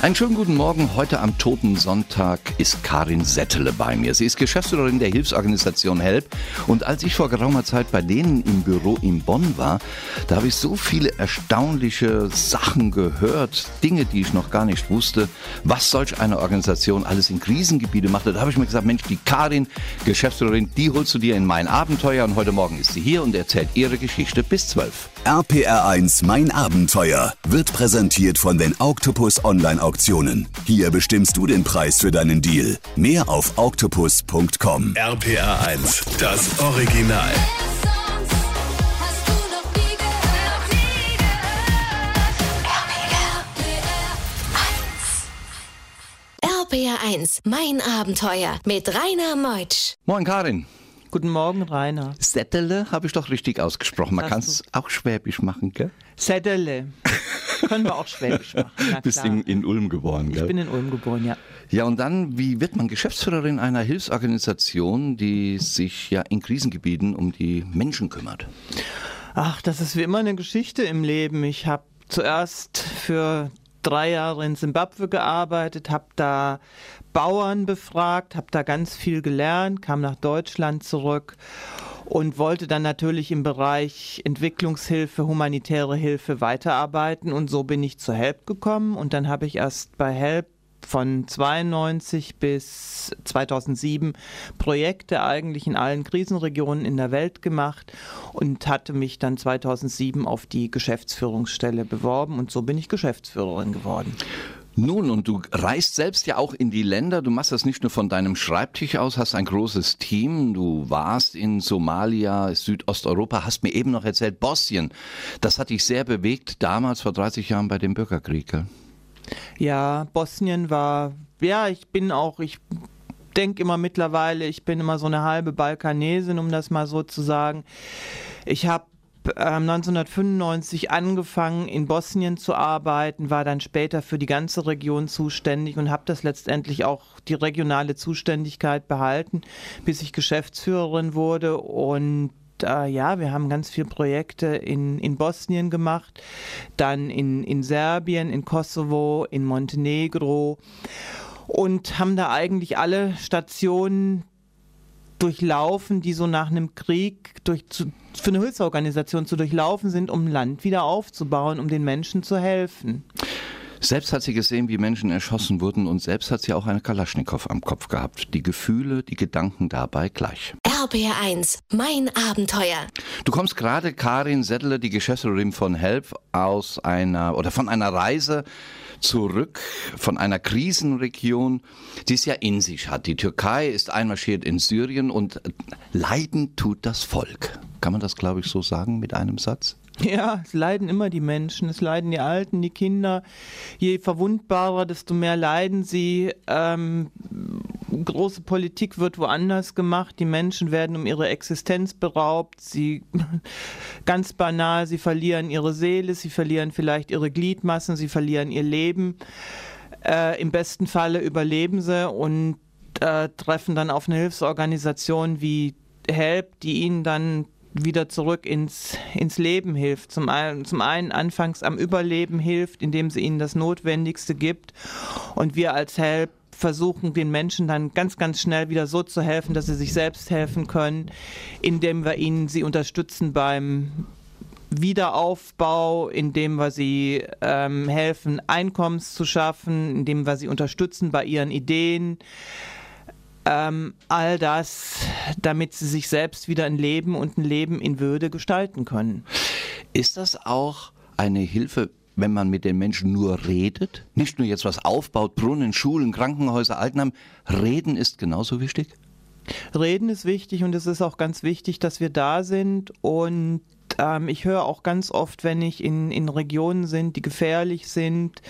Einen schönen guten Morgen. Heute am Toten Sonntag ist Karin Settele bei mir. Sie ist Geschäftsführerin der Hilfsorganisation HELP. Und als ich vor geraumer Zeit bei denen im Büro in Bonn war, da habe ich so viele erstaunliche Sachen gehört, Dinge, die ich noch gar nicht wusste, was solch eine Organisation alles in Krisengebiete macht. Da habe ich mir gesagt, Mensch, die Karin, Geschäftsführerin, die holst du dir in mein Abenteuer. Und heute Morgen ist sie hier und erzählt ihre Geschichte bis zwölf. RPR1 Mein Abenteuer wird präsentiert von den Octopus Online Auktionen. Hier bestimmst du den Preis für deinen Deal. Mehr auf octopus.com. RPR1, das Original. RPR1, mein Abenteuer mit Rainer Meutsch. Moin Karin. Guten Morgen, Rainer. Settele habe ich doch richtig ausgesprochen. Man kann es auch schwäbisch machen, gell? Settele. Können wir auch schwäbisch machen. Na Bist in, in Ulm geboren, gell? Ich bin in Ulm geboren, ja. Ja, und dann, wie wird man Geschäftsführerin einer Hilfsorganisation, die sich ja in Krisengebieten um die Menschen kümmert? Ach, das ist wie immer eine Geschichte im Leben. Ich habe zuerst für drei Jahre in Simbabwe gearbeitet, habe da Bauern befragt, habe da ganz viel gelernt, kam nach Deutschland zurück und wollte dann natürlich im Bereich Entwicklungshilfe, humanitäre Hilfe weiterarbeiten. Und so bin ich zur HELP gekommen. Und dann habe ich erst bei HELP von 92 bis 2007 Projekte eigentlich in allen Krisenregionen in der Welt gemacht und hatte mich dann 2007 auf die Geschäftsführungsstelle beworben und so bin ich Geschäftsführerin geworden. Nun, und du reist selbst ja auch in die Länder. Du machst das nicht nur von deinem Schreibtisch aus, hast ein großes Team. Du warst in Somalia, Südosteuropa, hast mir eben noch erzählt, Bosnien. Das hat dich sehr bewegt, damals vor 30 Jahren bei dem Bürgerkrieg. Gell? Ja, Bosnien war, ja, ich bin auch, ich denke immer mittlerweile, ich bin immer so eine halbe Balkanesin, um das mal so zu sagen. Ich habe 1995 ähm, angefangen, in Bosnien zu arbeiten, war dann später für die ganze Region zuständig und habe das letztendlich auch die regionale Zuständigkeit behalten, bis ich Geschäftsführerin wurde und äh, ja, wir haben ganz viele Projekte in, in Bosnien gemacht, dann in, in Serbien, in Kosovo, in Montenegro und haben da eigentlich alle Stationen durchlaufen, die so nach einem Krieg durch, zu, für eine Hilfsorganisation zu durchlaufen sind, um Land wieder aufzubauen, um den Menschen zu helfen. Selbst hat sie gesehen, wie Menschen erschossen wurden und selbst hat sie auch eine Kalaschnikow am Kopf gehabt. Die Gefühle, die Gedanken dabei gleich. RBR1, mein Abenteuer. Du kommst gerade, Karin Settler, die Geschäftsführerin von Help, aus einer oder von einer Reise zurück von einer Krisenregion, die es ja in sich hat. Die Türkei ist einmarschiert in Syrien und leiden tut das Volk. Kann man das, glaube ich, so sagen mit einem Satz? Ja, es leiden immer die Menschen, es leiden die Alten, die Kinder. Je verwundbarer, desto mehr leiden sie. Ähm, große Politik wird woanders gemacht, die Menschen werden um ihre Existenz beraubt, sie ganz banal, sie verlieren ihre Seele, sie verlieren vielleicht ihre Gliedmassen, sie verlieren ihr Leben. Äh, Im besten Falle überleben sie und äh, treffen dann auf eine Hilfsorganisation wie Help, die ihnen dann wieder zurück ins, ins Leben hilft. Zum, einen, zum einen anfangs am Überleben hilft, indem sie ihnen das Notwendigste gibt. Und wir als Help versuchen den Menschen dann ganz, ganz schnell wieder so zu helfen, dass sie sich selbst helfen können, indem wir ihnen sie unterstützen beim Wiederaufbau, indem wir sie ähm, helfen, Einkommens zu schaffen, indem wir sie unterstützen bei ihren Ideen. Ähm, all das, damit sie sich selbst wieder ein Leben und ein Leben in Würde gestalten können. Ist das auch eine Hilfe, wenn man mit den Menschen nur redet? Nicht nur jetzt was aufbaut, Brunnen, Schulen, Krankenhäuser, Altenheim. Reden ist genauso wichtig? Reden ist wichtig und es ist auch ganz wichtig, dass wir da sind und ähm, ich höre auch ganz oft, wenn ich in, in Regionen sind, die gefährlich sind,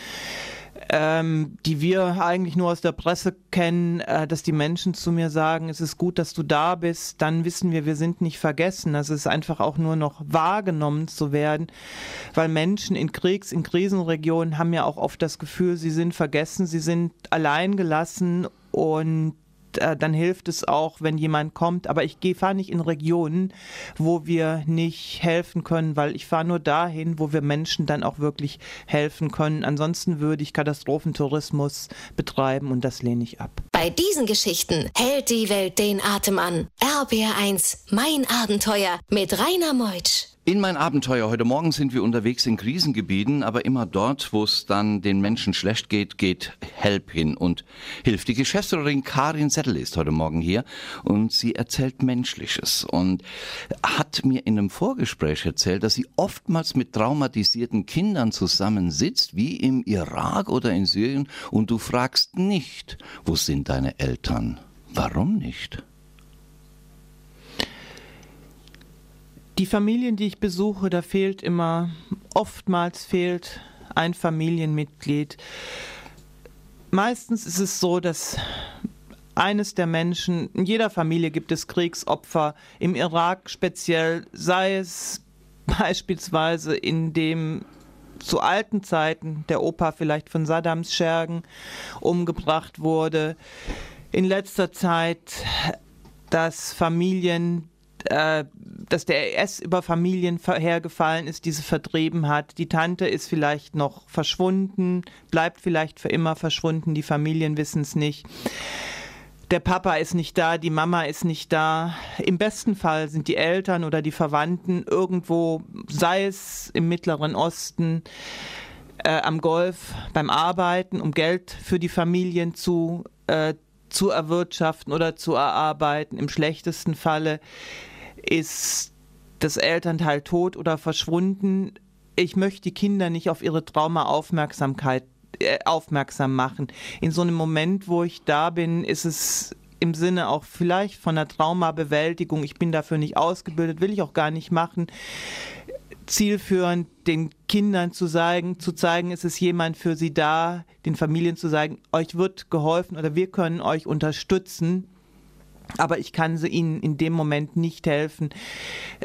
ähm, die wir eigentlich nur aus der Presse kennen, äh, dass die Menschen zu mir sagen, es ist gut, dass du da bist, dann wissen wir, wir sind nicht vergessen. Es ist einfach auch nur noch wahrgenommen zu werden, weil Menschen in Kriegs-, in Krisenregionen haben ja auch oft das Gefühl, sie sind vergessen, sie sind alleingelassen und äh, dann hilft es auch, wenn jemand kommt. Aber ich fahre nicht in Regionen, wo wir nicht helfen können, weil ich fahre nur dahin, wo wir Menschen dann auch wirklich helfen können. Ansonsten würde ich Katastrophentourismus betreiben und das lehne ich ab. Bei diesen Geschichten hält die Welt den Atem an. RBR1, mein Abenteuer mit Rainer Meutsch. In mein Abenteuer heute Morgen sind wir unterwegs in Krisengebieten, aber immer dort, wo es dann den Menschen schlecht geht, geht Help hin und hilft. Die Geschäftsführerin Karin Settel ist heute Morgen hier und sie erzählt Menschliches und hat mir in einem Vorgespräch erzählt, dass sie oftmals mit traumatisierten Kindern zusammensitzt, wie im Irak oder in Syrien, und du fragst nicht, wo sind deine Eltern? Warum nicht? Die Familien, die ich besuche, da fehlt immer, oftmals fehlt ein Familienmitglied. Meistens ist es so, dass eines der Menschen, in jeder Familie gibt es Kriegsopfer, im Irak speziell, sei es beispielsweise in dem zu alten Zeiten der Opa vielleicht von Saddams Schergen umgebracht wurde. In letzter Zeit, dass Familien äh, dass der IS über Familien hergefallen ist, diese vertrieben hat. Die Tante ist vielleicht noch verschwunden, bleibt vielleicht für immer verschwunden, die Familien wissen es nicht. Der Papa ist nicht da, die Mama ist nicht da. Im besten Fall sind die Eltern oder die Verwandten irgendwo, sei es im Mittleren Osten, äh, am Golf, beim Arbeiten, um Geld für die Familien zu, äh, zu erwirtschaften oder zu erarbeiten. Im schlechtesten Falle ist das Elternteil tot oder verschwunden. Ich möchte die Kinder nicht auf ihre Trauma-Aufmerksamkeit äh, aufmerksam machen. In so einem Moment, wo ich da bin, ist es im Sinne auch vielleicht von der Traumabewältigung, ich bin dafür nicht ausgebildet, will ich auch gar nicht machen, zielführend den Kindern zu zeigen, zu zeigen, es ist jemand für sie da, den Familien zu sagen, euch wird geholfen oder wir können euch unterstützen aber ich kann sie ihnen in dem Moment nicht helfen,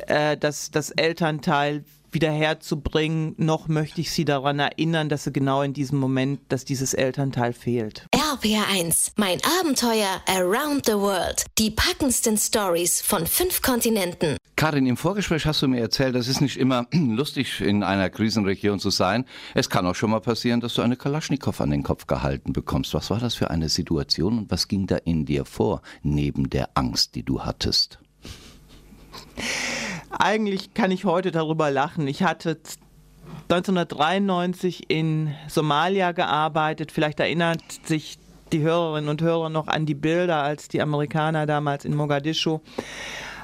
äh, dass das Elternteil wieder herzubringen, noch möchte ich sie daran erinnern, dass sie genau in diesem Moment, dass dieses Elternteil fehlt. RPR1, mein Abenteuer Around the World. Die packendsten Stories von fünf Kontinenten. Karin, im Vorgespräch hast du mir erzählt, es ist nicht immer lustig, in einer Krisenregion zu sein. Es kann auch schon mal passieren, dass du eine Kalaschnikow an den Kopf gehalten bekommst. Was war das für eine Situation und was ging da in dir vor, neben der Angst, die du hattest? Eigentlich kann ich heute darüber lachen. Ich hatte 1993 in Somalia gearbeitet. Vielleicht erinnert sich die Hörerinnen und Hörer noch an die Bilder, als die Amerikaner damals in Mogadischu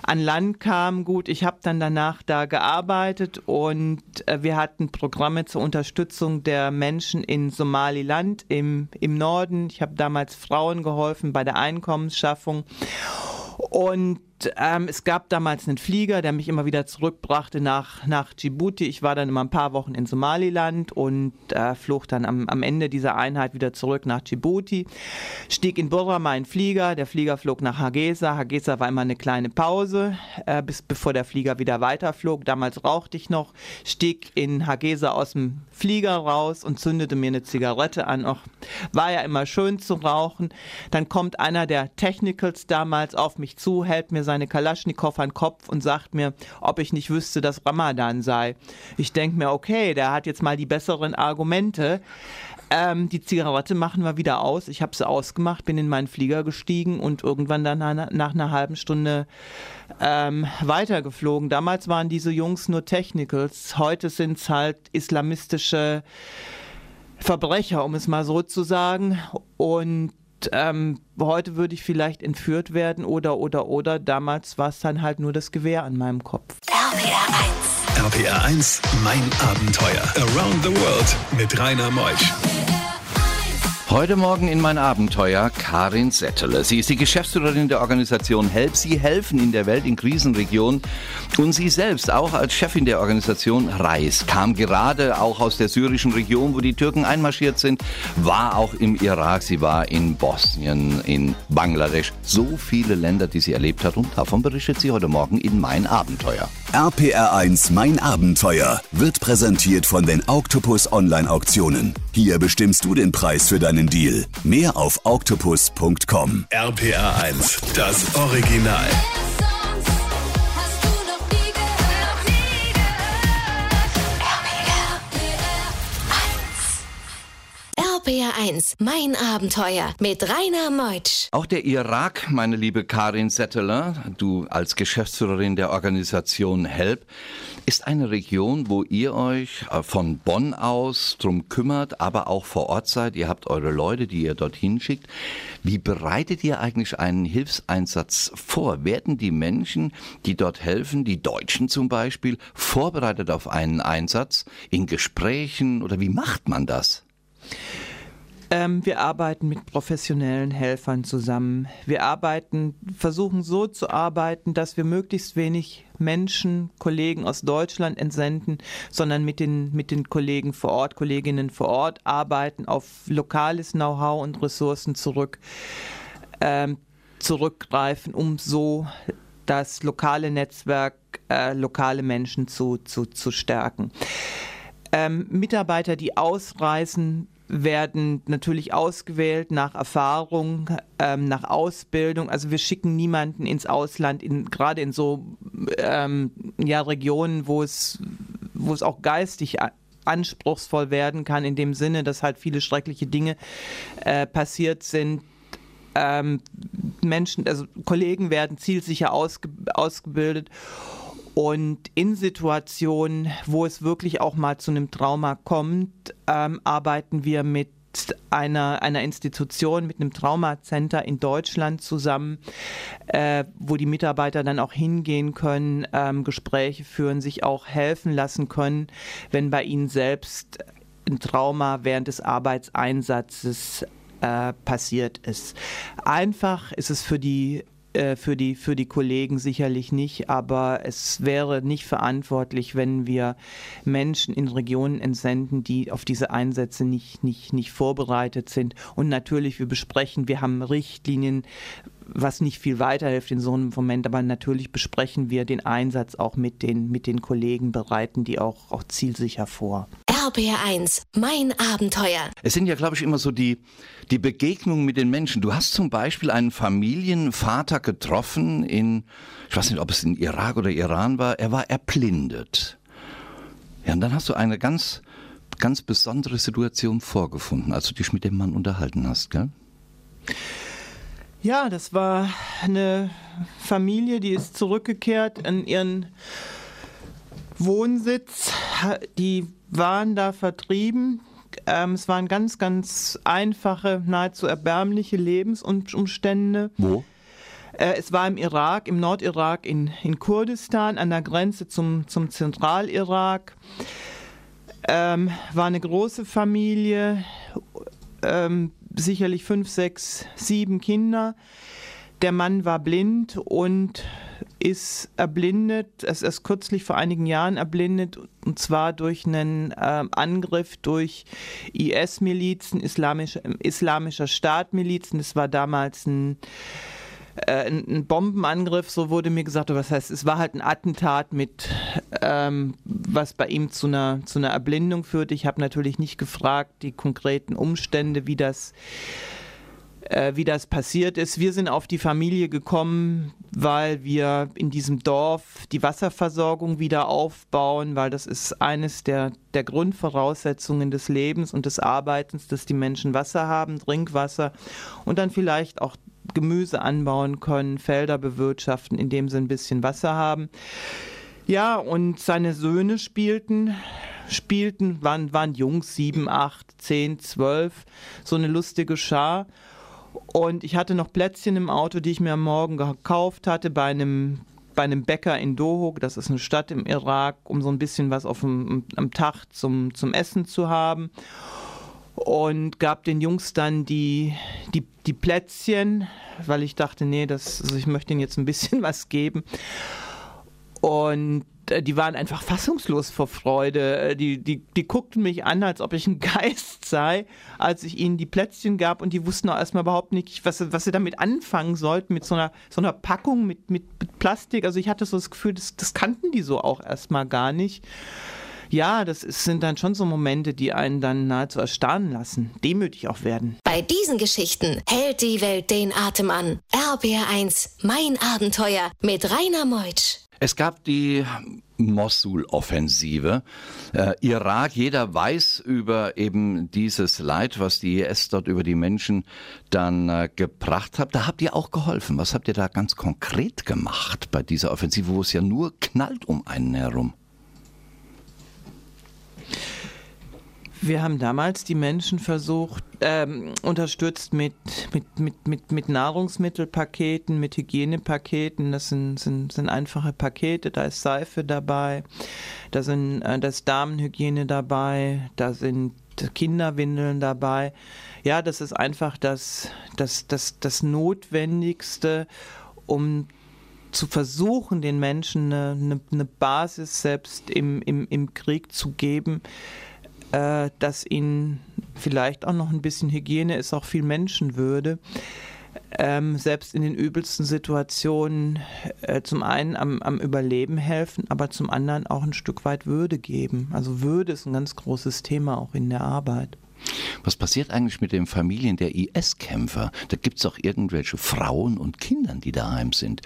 an Land kamen. Gut, ich habe dann danach da gearbeitet und äh, wir hatten Programme zur Unterstützung der Menschen in Somaliland im, im Norden. Ich habe damals Frauen geholfen bei der Einkommensschaffung. Und ähm, es gab damals einen Flieger, der mich immer wieder zurückbrachte nach, nach Djibouti. Ich war dann immer ein paar Wochen in Somaliland und äh, flog dann am, am Ende dieser Einheit wieder zurück nach Djibouti. Stieg in Burma mein Flieger. Der Flieger flog nach Hagesa. Hagesa war immer eine kleine Pause, äh, bis bevor der Flieger wieder weiterflog. Damals rauchte ich noch. Stieg in Hagesa aus dem Flieger raus und zündete mir eine Zigarette an. Och, war ja immer schön zu rauchen. Dann kommt einer der Technicals damals auf mich zu, hält mir seine Kalaschnikow an den Kopf und sagt mir, ob ich nicht wüsste, dass Ramadan sei. Ich denke mir, okay, der hat jetzt mal die besseren Argumente. Ähm, die Zigarette machen wir wieder aus. Ich habe sie ausgemacht, bin in meinen Flieger gestiegen und irgendwann dann nach, einer halben Stunde ähm, weitergeflogen. Damals waren diese Jungs nur Technicals. Heute sind es halt islamistische Verbrecher, um es mal so zu sagen. Und ähm, heute würde ich vielleicht entführt werden oder, oder, oder. Damals war es dann halt nur das Gewehr an meinem Kopf. RPR 1. RPR 1, mein Abenteuer. Around the World mit Rainer Meusch. Heute Morgen in mein Abenteuer Karin Settele. Sie ist die Geschäftsführerin der Organisation Help. Sie helfen in der Welt in Krisenregionen. Und sie selbst, auch als Chefin der Organisation Reis, kam gerade auch aus der syrischen Region, wo die Türken einmarschiert sind, war auch im Irak, sie war in Bosnien, in Bangladesch. So viele Länder, die sie erlebt hat. Und davon berichtet sie heute Morgen in mein Abenteuer. RPR1 Mein Abenteuer wird präsentiert von den Octopus Online Auktionen. Hier bestimmst du den Preis für deinen Deal. Mehr auf octopus.com. RPR1, das Original. RPR1, mein Abenteuer mit Rainer Meutsch. Auch der Irak, meine liebe Karin Setteler, du als Geschäftsführerin der Organisation HELP, ist eine Region, wo ihr euch äh, von Bonn aus drum kümmert, aber auch vor Ort seid. Ihr habt eure Leute, die ihr dorthin schickt. Wie bereitet ihr eigentlich einen Hilfseinsatz vor? Werden die Menschen, die dort helfen, die Deutschen zum Beispiel, vorbereitet auf einen Einsatz in Gesprächen oder wie macht man das? Ähm, wir arbeiten mit professionellen Helfern zusammen. Wir arbeiten, versuchen so zu arbeiten, dass wir möglichst wenig Menschen, Kollegen aus Deutschland entsenden, sondern mit den, mit den Kollegen vor Ort, Kolleginnen vor Ort arbeiten, auf lokales Know-how und Ressourcen zurück, ähm, zurückgreifen, um so das lokale Netzwerk, äh, lokale Menschen zu, zu, zu stärken. Ähm, Mitarbeiter, die ausreisen, werden natürlich ausgewählt nach Erfahrung, ähm, nach Ausbildung. Also wir schicken niemanden ins Ausland, in, gerade in so ähm, ja, Regionen, wo es, wo es auch geistig anspruchsvoll werden kann, in dem Sinne, dass halt viele schreckliche Dinge äh, passiert sind. Ähm, Menschen, also Kollegen werden zielsicher ausge ausgebildet und in Situationen, wo es wirklich auch mal zu einem Trauma kommt, ähm, arbeiten wir mit einer, einer Institution, mit einem Traumacenter in Deutschland zusammen, äh, wo die Mitarbeiter dann auch hingehen können, ähm, Gespräche führen, sich auch helfen lassen können, wenn bei ihnen selbst ein Trauma während des Arbeitseinsatzes äh, passiert ist. Einfach ist es für die äh, für die, für die Kollegen sicherlich nicht, aber es wäre nicht verantwortlich, wenn wir Menschen in Regionen entsenden, die auf diese Einsätze nicht, nicht, nicht vorbereitet sind. Und natürlich, wir besprechen, wir haben Richtlinien, was nicht viel weiterhilft in so einem Moment, aber natürlich besprechen wir den Einsatz auch mit den, mit den Kollegen, bereiten die auch, auch zielsicher vor. RBR1, mein Abenteuer. Es sind ja, glaube ich, immer so die, die Begegnungen mit den Menschen. Du hast zum Beispiel einen Familienvater getroffen in, ich weiß nicht, ob es in Irak oder Iran war, er war erblindet. Ja, und dann hast du eine ganz, ganz besondere Situation vorgefunden, als du dich mit dem Mann unterhalten hast, gell? Ja, das war eine Familie, die ist zurückgekehrt in ihren Wohnsitz. Die waren da vertrieben. Ähm, es waren ganz, ganz einfache, nahezu erbärmliche Lebensumstände. Wo? Äh, es war im Irak, im Nordirak, in, in Kurdistan, an der Grenze zum, zum Zentralirak. Ähm, war eine große Familie, ähm, sicherlich fünf, sechs, sieben Kinder. Der Mann war blind und ist erblindet, es ist kürzlich vor einigen Jahren erblindet, und zwar durch einen äh, Angriff durch IS-Milizen, islamische, islamischer Staatmilizen. Es war damals ein, äh, ein, Bombenangriff, so wurde mir gesagt. Was heißt, es war halt ein Attentat mit, ähm, was bei ihm zu einer, zu einer Erblindung führte. Ich habe natürlich nicht gefragt, die konkreten Umstände, wie das äh, wie das passiert ist. Wir sind auf die Familie gekommen, weil wir in diesem Dorf die Wasserversorgung wieder aufbauen, weil das ist eines der, der Grundvoraussetzungen des Lebens und des Arbeitens, dass die Menschen Wasser haben, Trinkwasser und dann vielleicht auch Gemüse anbauen können, Felder bewirtschaften, indem sie ein bisschen Wasser haben. Ja, und seine Söhne spielten, spielten, waren, waren Jungs, sieben, acht, zehn, zwölf, so eine lustige Schar. Und ich hatte noch Plätzchen im Auto, die ich mir am Morgen gekauft hatte bei einem, bei einem Bäcker in Dohuk, das ist eine Stadt im Irak, um so ein bisschen was auf dem, am Tag zum, zum Essen zu haben. Und gab den Jungs dann die, die, die Plätzchen, weil ich dachte, nee, das, also ich möchte ihnen jetzt ein bisschen was geben. Und äh, die waren einfach fassungslos vor Freude. Äh, die, die, die guckten mich an, als ob ich ein Geist sei, als ich ihnen die Plätzchen gab und die wussten auch erstmal überhaupt nicht, was, was sie damit anfangen sollten, mit so einer, so einer Packung mit, mit, mit Plastik. Also ich hatte so das Gefühl, das, das kannten die so auch erstmal gar nicht. Ja, das ist, sind dann schon so Momente, die einen dann nahezu erstarren lassen, demütig auch werden. Bei diesen Geschichten hält die Welt den Atem an. RBR1, mein Abenteuer mit Rainer Meutsch. Es gab die Mosul-Offensive. Äh, Irak, jeder weiß über eben dieses Leid, was die IS dort über die Menschen dann äh, gebracht hat. Da habt ihr auch geholfen. Was habt ihr da ganz konkret gemacht bei dieser Offensive, wo es ja nur knallt um einen herum? Wir haben damals die Menschen versucht, ähm, unterstützt mit, mit, mit, mit, mit Nahrungsmittelpaketen, mit Hygienepaketen. Das sind, sind, sind einfache Pakete, da ist Seife dabei, da, sind, äh, da ist Damenhygiene dabei, da sind Kinderwindeln dabei. Ja, das ist einfach das, das, das, das Notwendigste, um zu versuchen, den Menschen eine, eine, eine Basis selbst im, im, im Krieg zu geben, äh, dass ihnen vielleicht auch noch ein bisschen Hygiene ist, auch viel Menschenwürde. Ähm, selbst in den übelsten Situationen äh, zum einen am, am, Überleben helfen, aber zum anderen auch ein Stück weit Würde geben. Also Würde ist ein ganz großes Thema auch in der Arbeit. Was passiert eigentlich mit den Familien der IS-Kämpfer? Da gibt es auch irgendwelche Frauen und Kindern, die daheim sind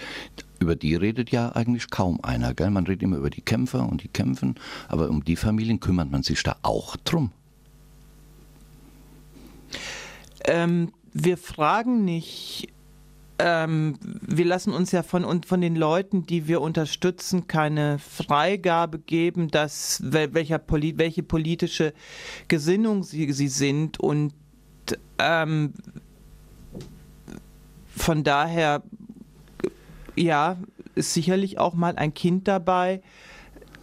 über die redet ja eigentlich kaum einer. Gell? Man redet immer über die Kämpfer und die kämpfen, aber um die Familien kümmert man sich da auch drum. Ähm, wir fragen nicht, ähm, wir lassen uns ja von, von den Leuten, die wir unterstützen, keine Freigabe geben, dass welcher, welche politische Gesinnung sie, sie sind und ähm, von daher ja, ist sicherlich auch mal ein Kind dabei,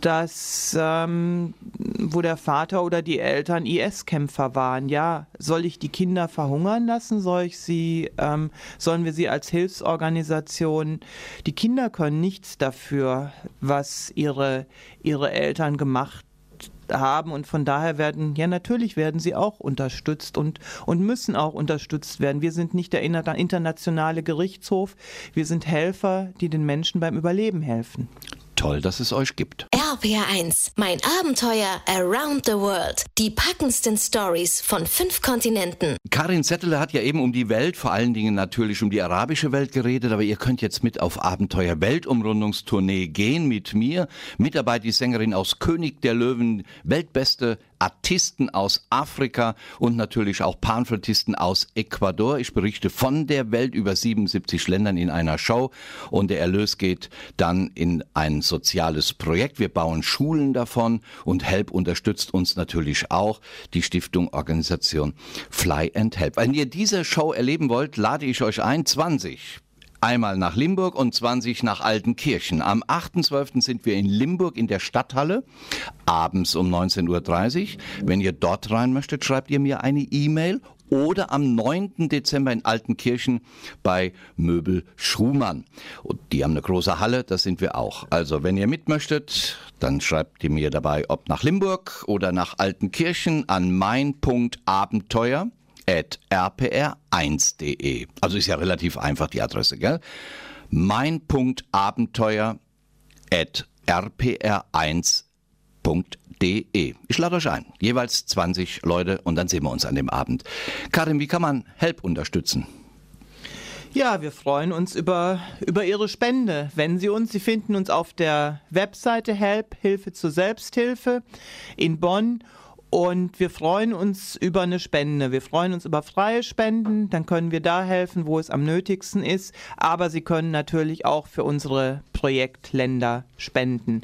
das, ähm, wo der Vater oder die Eltern IS-Kämpfer waren. Ja, soll ich die Kinder verhungern lassen? Soll ich sie, ähm, sollen wir sie als Hilfsorganisation? Die Kinder können nichts dafür, was ihre, ihre Eltern gemacht haben und von daher werden, ja natürlich werden sie auch unterstützt und, und müssen auch unterstützt werden. Wir sind nicht der internationale Gerichtshof, wir sind Helfer, die den Menschen beim Überleben helfen. Toll, dass es euch gibt. RPR1, mein Abenteuer Around the World. Die packendsten Stories von fünf Kontinenten. Karin Zettel hat ja eben um die Welt, vor allen Dingen natürlich um die arabische Welt geredet, aber ihr könnt jetzt mit auf Abenteuer Weltumrundungstournee gehen mit mir. Mit dabei die Sängerin aus König der Löwen, weltbeste Artisten aus Afrika und natürlich auch Panflötisten aus Ecuador. Ich berichte von der Welt über 77 Ländern in einer Show und der Erlös geht dann in ein soziales Projekt. Wir bauen Schulen davon und Help unterstützt uns natürlich auch die Stiftung Organisation Fly and Help. Wenn ihr diese Show erleben wollt, lade ich euch ein, 20 Einmal nach Limburg und 20 nach Altenkirchen. Am 8.12. sind wir in Limburg in der Stadthalle, abends um 19.30 Uhr. Wenn ihr dort rein möchtet, schreibt ihr mir eine E-Mail oder am 9. Dezember in Altenkirchen bei Möbel Schumann. Und die haben eine große Halle, das sind wir auch. Also wenn ihr mit möchtet, dann schreibt ihr mir dabei, ob nach Limburg oder nach Altenkirchen an mein.abenteuer rpr1.de. Also ist ja relativ einfach die Adresse, gell? Mein.abenteuer rpr1.de www.karimfm.de. Ich lade euch ein, jeweils 20 Leute und dann sehen wir uns an dem Abend. Karim, wie kann man Help unterstützen? Ja, wir freuen uns über, über Ihre Spende. Wenn Sie uns, Sie finden uns auf der Webseite Help, Hilfe zur Selbsthilfe in Bonn. Und wir freuen uns über eine Spende. Wir freuen uns über freie Spenden. Dann können wir da helfen, wo es am nötigsten ist. Aber Sie können natürlich auch für unsere Projektländer spenden.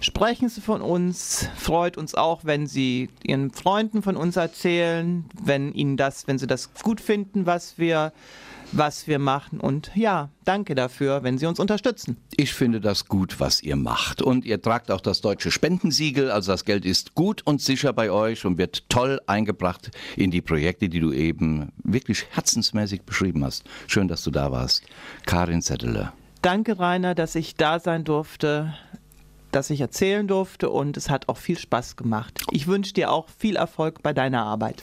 Sprechen Sie von uns, freut uns auch, wenn Sie Ihren Freunden von uns erzählen, wenn Ihnen das, wenn Sie das gut finden, was wir was wir machen. Und ja, danke dafür, wenn Sie uns unterstützen. Ich finde das gut, was ihr macht. Und ihr tragt auch das deutsche Spendensiegel. Also das Geld ist gut und sicher bei euch und wird toll eingebracht in die Projekte, die du eben wirklich herzensmäßig beschrieben hast. Schön, dass du da warst. Karin Zettele. Danke, Rainer, dass ich da sein durfte. Dass ich erzählen durfte und es hat auch viel Spaß gemacht. Ich wünsche dir auch viel Erfolg bei deiner Arbeit.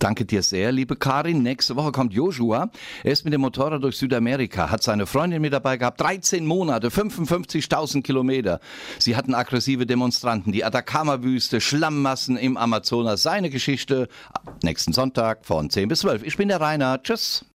Danke dir sehr, liebe Karin. Nächste Woche kommt Joshua. Er ist mit dem Motorrad durch Südamerika, hat seine Freundin mit dabei gehabt. 13 Monate, 55.000 Kilometer. Sie hatten aggressive Demonstranten, die Atacama-Wüste, Schlammmassen im Amazonas. Seine Geschichte nächsten Sonntag von 10 bis 12. Ich bin der Rainer. Tschüss.